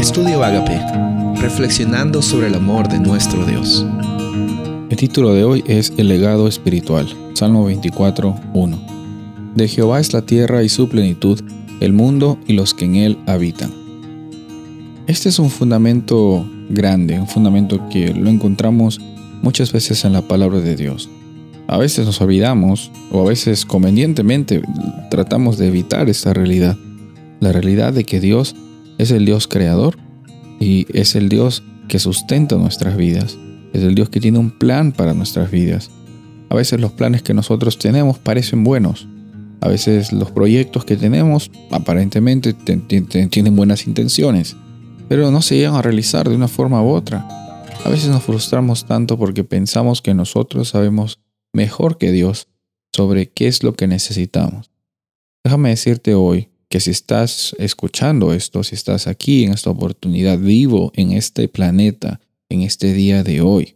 Estudio Agape, reflexionando sobre el amor de nuestro Dios. El título de hoy es El legado espiritual, Salmo 24, 1. De Jehová es la tierra y su plenitud, el mundo y los que en él habitan. Este es un fundamento grande, un fundamento que lo encontramos muchas veces en la palabra de Dios. A veces nos olvidamos o a veces convenientemente tratamos de evitar esta realidad. La realidad de que Dios es el Dios creador y es el Dios que sustenta nuestras vidas. Es el Dios que tiene un plan para nuestras vidas. A veces los planes que nosotros tenemos parecen buenos. A veces los proyectos que tenemos aparentemente tienen buenas intenciones, pero no se llegan a realizar de una forma u otra. A veces nos frustramos tanto porque pensamos que nosotros sabemos mejor que Dios sobre qué es lo que necesitamos. Déjame decirte hoy que si estás escuchando esto, si estás aquí en esta oportunidad vivo en este planeta, en este día de hoy,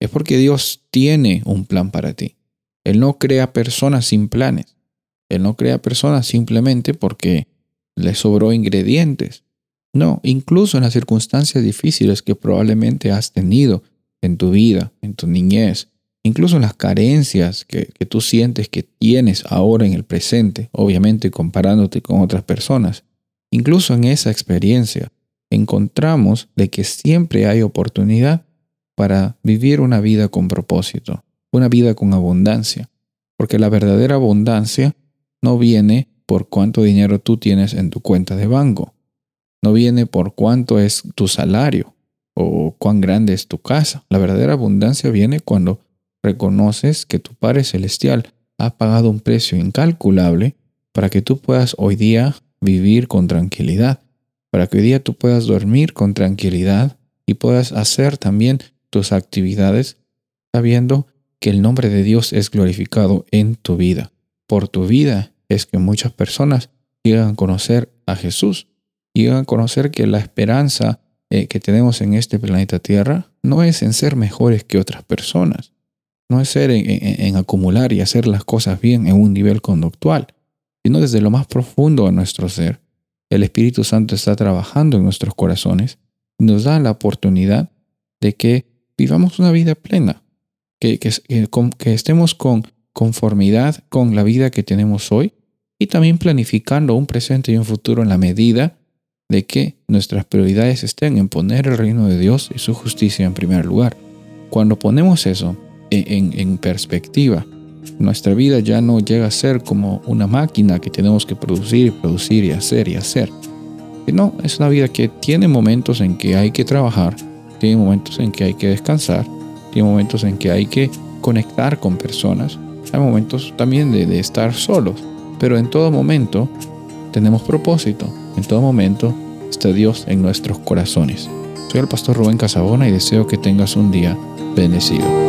es porque Dios tiene un plan para ti. Él no crea personas sin planes. Él no crea personas simplemente porque le sobró ingredientes. No, incluso en las circunstancias difíciles que probablemente has tenido en tu vida, en tu niñez, incluso las carencias que, tú sientes que tienes ahora en el presente, obviamente comparándote con otras personas, incluso en esa experiencia, encontramos de que siempre hay oportunidad para vivir una vida con propósito, una vida con abundancia, porque la verdadera abundancia no viene por cuánto dinero tú tienes en tu cuenta de banco, no viene por cuánto es tu salario o cuán grande es tu casa. La verdadera abundancia viene cuando reconoces que tu Padre Celestial ha pagado un precio incalculable para que tú puedas hoy día vivir con tranquilidad, para que hoy día tú puedas dormir con tranquilidad y puedas hacer también tus actividades sabiendo que el nombre de Dios es glorificado en tu vida. Por tu vida es que muchas personas llegan a conocer a Jesús, llegan a conocer que la esperanza eh, que tenemos en este planeta Tierra no es en ser mejores que otras personas, no es ser en, acumular y hacer las cosas bien en un nivel conductual, sino desde lo más profundo de nuestro ser. El Espíritu Santo está trabajando en nuestros corazones y nos da la oportunidad de que vivamos una vida plena, que, que, que estemos con conformidad con la vida que tenemos hoy y también planificando un presente y un futuro en la medida de que nuestras prioridades estén en poner el reino de Dios y su justicia en primer lugar. Cuando ponemos eso, en, perspectiva. Nuestra vida ya no llega a ser como una máquina que tenemos que producir y producir y hacer y hacer. No, es una vida que tiene momentos en que hay que trabajar, tiene momentos en que hay que descansar, tiene momentos en que hay que conectar con personas, hay momentos también de, de estar solos, pero en todo momento tenemos propósito, en todo momento está Dios en nuestros corazones. Soy el pastor Rubén Casabona y deseo que tengas un día bendecido.